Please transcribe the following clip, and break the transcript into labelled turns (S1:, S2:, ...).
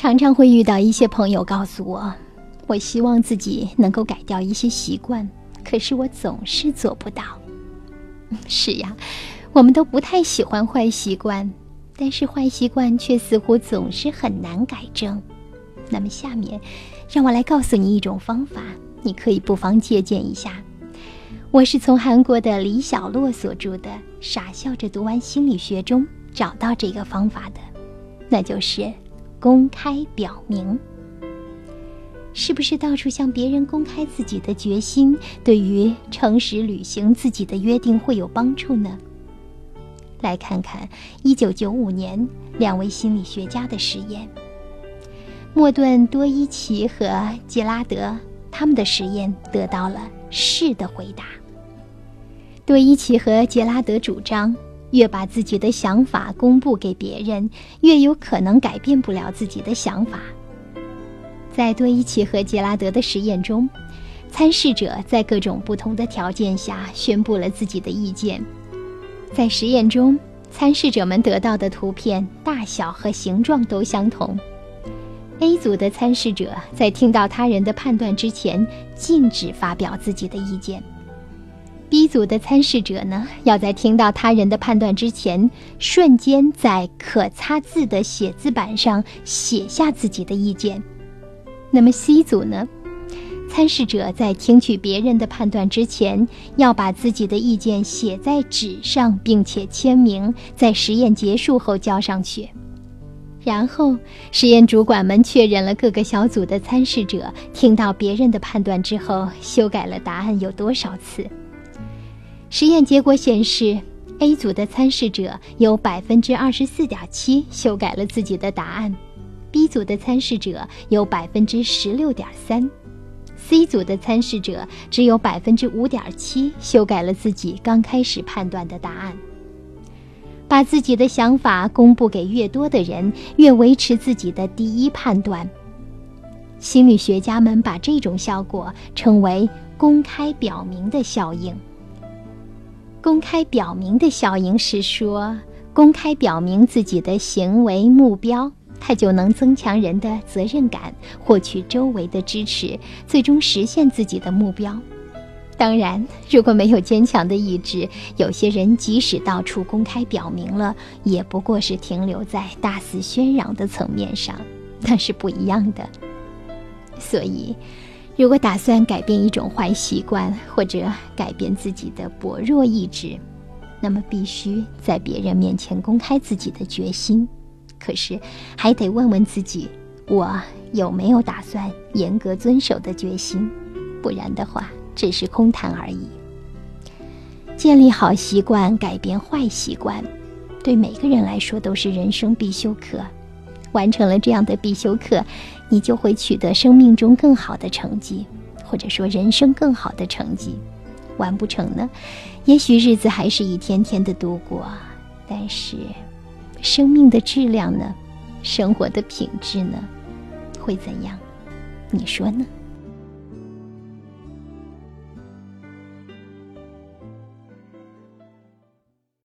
S1: 常常会遇到一些朋友告诉我，我希望自己能够改掉一些习惯，可是我总是做不到。是呀，我们都不太喜欢坏习惯，但是坏习惯却似乎总是很难改正。那么下面，让我来告诉你一种方法，你可以不妨借鉴一下。我是从韩国的李小洛所著的《傻笑着读完心理学》中找到这个方法的，那就是公开表明。是不是到处向别人公开自己的决心，对于诚实履行自己的约定会有帮助呢？来看看1995年两位心理学家的实验。莫顿多伊奇和杰拉德他们的实验得到了是的回答。多伊奇和杰拉德主张，越把自己的想法公布给别人，越有可能改变不了自己的想法。在多伊奇和杰拉德的实验中，参试者在各种不同的条件下宣布了自己的意见。在实验中，参试者们得到的图片大小和形状都相同。A 组的参试者在听到他人的判断之前，禁止发表自己的意见；B 组的参试者呢，要在听到他人的判断之前，瞬间在可擦字的写字板上写下自己的意见。那么 C 组呢？参试者在听取别人的判断之前，要把自己的意见写在纸上，并且签名，在实验结束后交上去。然后，实验主管们确认了各个小组的参试者听到别人的判断之后修改了答案有多少次。实验结果显示，A 组的参试者有百分之二十四点七修改了自己的答案，B 组的参试者有百分之十六点三，C 组的参试者只有百分之五点七修改了自己刚开始判断的答案。把自己的想法公布给越多的人，越维持自己的第一判断。心理学家们把这种效果称为“公开表明的效应”。公开表明的效应是说，公开表明自己的行为目标，它就能增强人的责任感，获取周围的支持，最终实现自己的目标。当然，如果没有坚强的意志，有些人即使到处公开表明了，也不过是停留在大肆宣扬的层面上，那是不一样的。所以，如果打算改变一种坏习惯，或者改变自己的薄弱意志，那么必须在别人面前公开自己的决心。可是，还得问问自己：我有没有打算严格遵守的决心？不然的话。只是空谈而已。建立好习惯，改变坏习惯，对每个人来说都是人生必修课。完成了这样的必修课，你就会取得生命中更好的成绩，或者说人生更好的成绩。完不成呢？也许日子还是一天天的度过，但是生命的质量呢？生活的品质呢？会怎样？你说呢？